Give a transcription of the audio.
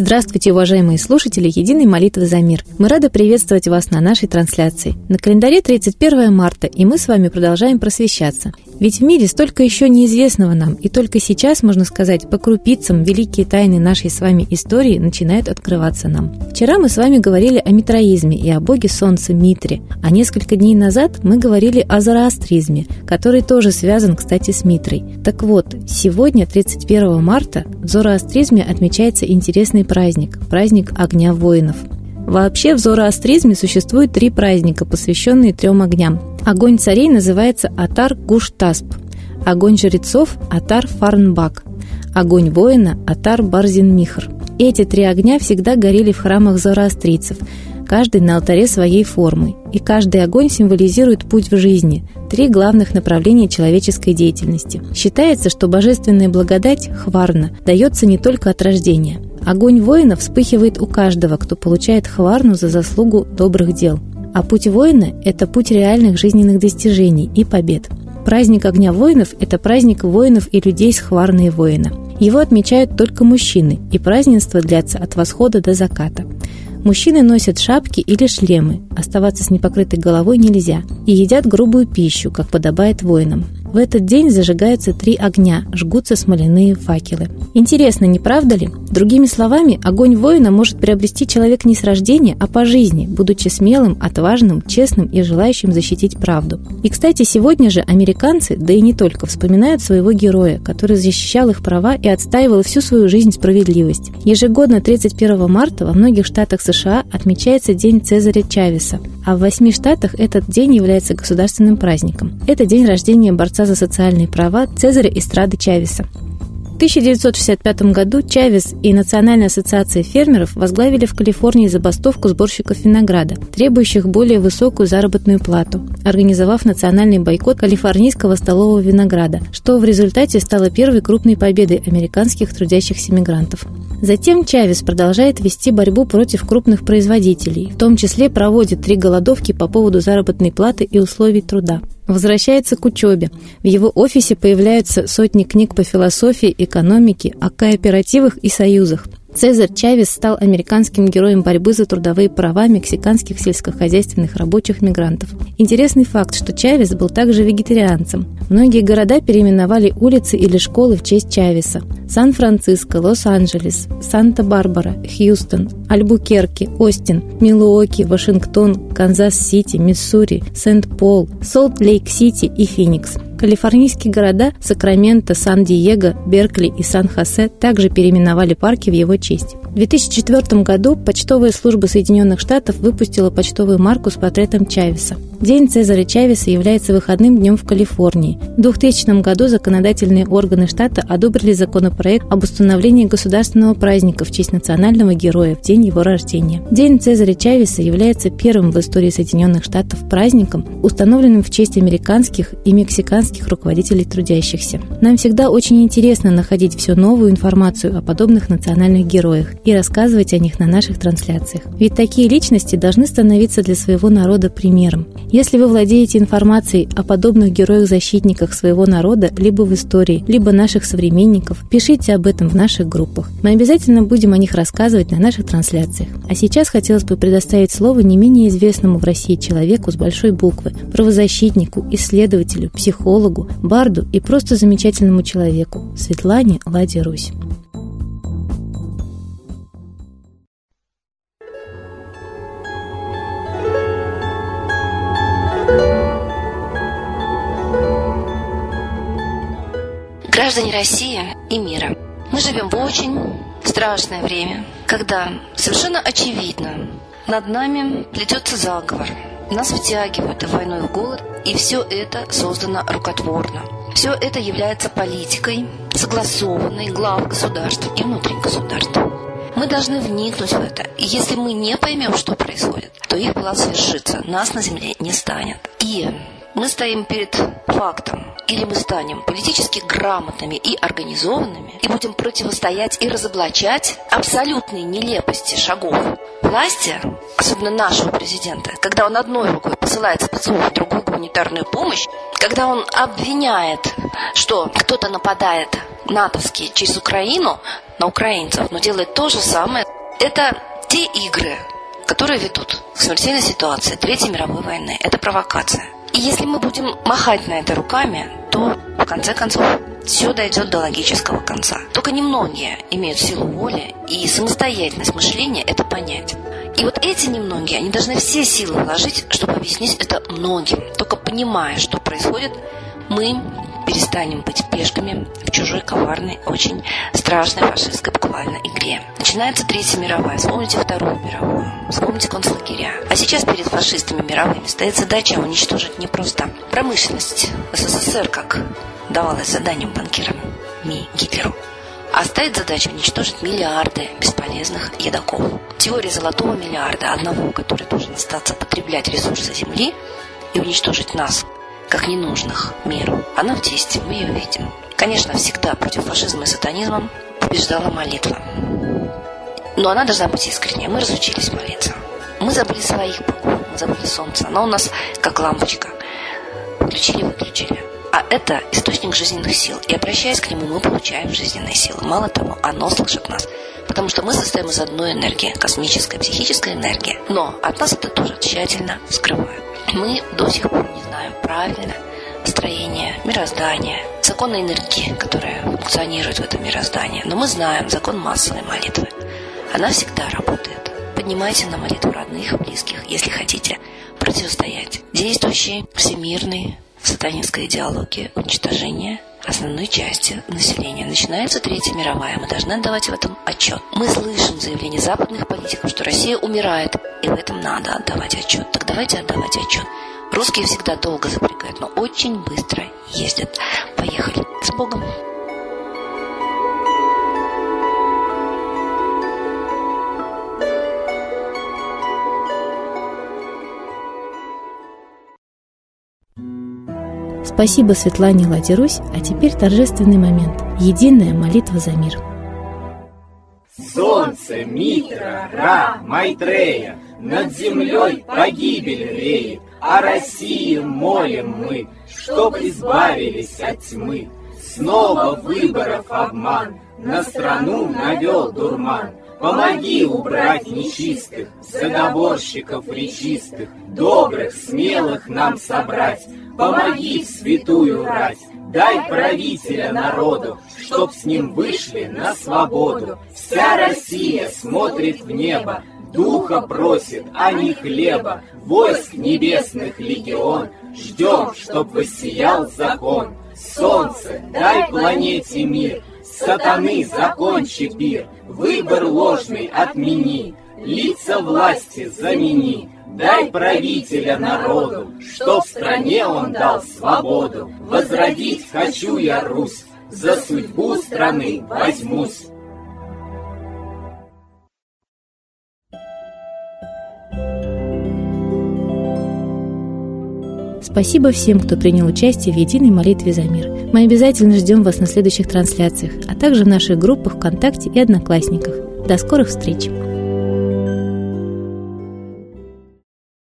Здравствуйте, уважаемые слушатели Единой молитвы за мир. Мы рады приветствовать вас на нашей трансляции. На календаре 31 марта, и мы с вами продолжаем просвещаться. Ведь в мире столько еще неизвестного нам, и только сейчас, можно сказать, по крупицам великие тайны нашей с вами истории начинают открываться нам. Вчера мы с вами говорили о митроизме и о боге солнца Митре, а несколько дней назад мы говорили о зороастризме, который тоже связан, кстати, с Митрой. Так вот, сегодня, 31 марта, в зороастризме отмечается интересный праздник – праздник огня воинов. Вообще в зороастризме существует три праздника, посвященные трем огням. Огонь царей называется Атар Гуштасп, огонь жрецов – Атар Фарнбак, огонь воина – Атар Барзин Михр. Эти три огня всегда горели в храмах зороастрийцев, каждый на алтаре своей формы, и каждый огонь символизирует путь в жизни, три главных направления человеческой деятельности. Считается, что божественная благодать, хварна, дается не только от рождения. Огонь воина вспыхивает у каждого, кто получает хварну за заслугу добрых дел. А путь воина – это путь реальных жизненных достижений и побед. Праздник Огня воинов – это праздник воинов и людей с хварной воина. Его отмечают только мужчины, и празднество длятся от восхода до заката. Мужчины носят шапки или шлемы, оставаться с непокрытой головой нельзя, и едят грубую пищу, как подобает воинам. В этот день зажигаются три огня, жгутся смоляные факелы. Интересно, не правда ли? Другими словами, огонь воина может приобрести человек не с рождения, а по жизни, будучи смелым, отважным, честным и желающим защитить правду. И, кстати, сегодня же американцы, да и не только, вспоминают своего героя, который защищал их права и отстаивал всю свою жизнь справедливость. Ежегодно 31 марта во многих штатах США отмечается День Цезаря Чавеса, а в восьми штатах этот день является государственным праздником. Это день рождения борца за социальные права Цезаря Истрады Чавеса. В 1965 году Чавес и Национальная ассоциация фермеров возглавили в Калифорнии забастовку сборщиков винограда, требующих более высокую заработную плату, организовав национальный бойкот калифорнийского столового винограда, что в результате стало первой крупной победой американских трудящихся мигрантов. Затем Чавес продолжает вести борьбу против крупных производителей, в том числе проводит три голодовки по поводу заработной платы и условий труда. Возвращается к учебе. В его офисе появляются сотни книг по философии, экономике, о кооперативах и союзах. Цезарь Чавес стал американским героем борьбы за трудовые права мексиканских сельскохозяйственных рабочих мигрантов. Интересный факт, что Чавес был также вегетарианцем. Многие города переименовали улицы или школы в честь Чавеса. Сан-Франциско, Лос-Анджелес, Санта-Барбара, Хьюстон, Альбукерки, Остин, Милуоки, Вашингтон, Канзас-Сити, Миссури, Сент-Пол, Солт-Лейк-Сити и Феникс – Калифорнийские города Сакраменто, Сан-Диего, Беркли и Сан-Хосе также переименовали парки в его честь. В 2004 году почтовая служба Соединенных Штатов выпустила почтовую марку с портретом Чавеса. День Цезаря Чавеса является выходным днем в Калифорнии. В 2000 году законодательные органы штата одобрили законопроект об установлении государственного праздника в честь национального героя в день его рождения. День Цезаря Чавеса является первым в истории Соединенных Штатов праздником, установленным в честь американских и мексиканских руководителей трудящихся. Нам всегда очень интересно находить всю новую информацию о подобных национальных героях и рассказывать о них на наших трансляциях. Ведь такие личности должны становиться для своего народа примером. Если вы владеете информацией о подобных героях-защитниках своего народа либо в истории, либо наших современников, пишите об этом в наших группах. Мы обязательно будем о них рассказывать на наших трансляциях. А сейчас хотелось бы предоставить слово не менее известному в России человеку с большой буквы, правозащитнику, исследователю, психологу, барду и просто замечательному человеку Светлане Ладе Русь. Граждане России и мира, мы живем в очень страшное время, когда совершенно очевидно над нами плетется заговор. Нас втягивают в войну и в голод, и все это создано рукотворно. Все это является политикой, согласованной глав государств и внутри государства. Мы должны вникнуть в это. И если мы не поймем, что происходит, то их план свершится. Нас на земле не станет. И мы стоим перед фактом. Или мы станем политически грамотными и организованными и будем противостоять и разоблачать абсолютные нелепости шагов власти, особенно нашего президента, когда он одной рукой посылает спецов другую гуманитарную помощь, когда он обвиняет, что кто-то нападает натовский через Украину на украинцев, но делает то же самое, это те игры, которые ведут к смертельной ситуации Третьей мировой войны. Это провокация. И если мы будем махать на это руками, то в конце концов все дойдет до логического конца. Только немногие имеют силу воли и самостоятельность мышления это понять. И вот эти немногие, они должны все силы вложить, чтобы объяснить это многим. Только понимая, что происходит, мы перестанем быть пешками в чужой коварной, очень страшной фашистской буквально игре. Начинается Третья мировая, вспомните Вторую мировую, вспомните концлагеря. А сейчас перед фашистами мировыми стоит задача уничтожить не просто промышленность СССР, как давалось заданием банкирам МИ Гитлеру, а стоит задача уничтожить миллиарды бесполезных едоков. Теория золотого миллиарда, одного, который должен остаться потреблять ресурсы Земли и уничтожить нас, как ненужных миру, она в действии, мы ее видим. Конечно, всегда против фашизма и сатанизма побеждала молитва. Но она должна быть искренней. Мы разучились молиться. Мы забыли своих богов, мы забыли солнце. Оно у нас как лампочка. Включили, выключили. А это источник жизненных сил. И обращаясь к нему, мы получаем жизненные силы. Мало того, оно слышит нас. Потому что мы состоим из одной энергии, космической, психической энергии. Но от нас это тоже тщательно скрывают. Мы до сих пор не знаем правильно строение мироздания, законы энергии, которая функционирует в этом мироздании. Но мы знаем закон массовой молитвы. Она всегда работает. Поднимайте на молитву родных и близких, если хотите противостоять действующей всемирной сатанинской идеологии уничтожения основной части населения. Начинается Третья мировая. Мы должны отдавать в этом отчет. Мы слышим заявления западных политиков, что Россия умирает, и в этом надо отдавать отчет. Так давайте отдавать отчет. Русские всегда долго запрягают, но очень быстро ездят. Поехали. С Богом! Спасибо Светлане Ладерусь, а теперь торжественный момент. Единая молитва за мир. Солнце, Митра, Ра, Майтрея, над землей погибель реет, о России молим мы, чтоб избавились от тьмы. Снова выборов обман, на страну навел дурман. Помоги убрать нечистых, заговорщиков речистых, добрых, смелых нам собрать. Помоги святую рать, дай правителя народу, чтоб с ним вышли на свободу. Вся Россия смотрит в небо, духа просит, а не хлеба. Войск небесных легион, ждем, чтоб воссиял закон. Солнце, дай планете мир, сатаны закончи пир, выбор ложный отмени, лица власти замени. Дай правителя народу, что в стране он дал свободу. Возродить хочу я Русь, за судьбу страны возьмусь. Спасибо всем, кто принял участие в единой молитве за мир. Мы обязательно ждем вас на следующих трансляциях, а также в наших группах ВКонтакте и Одноклассниках. До скорых встреч!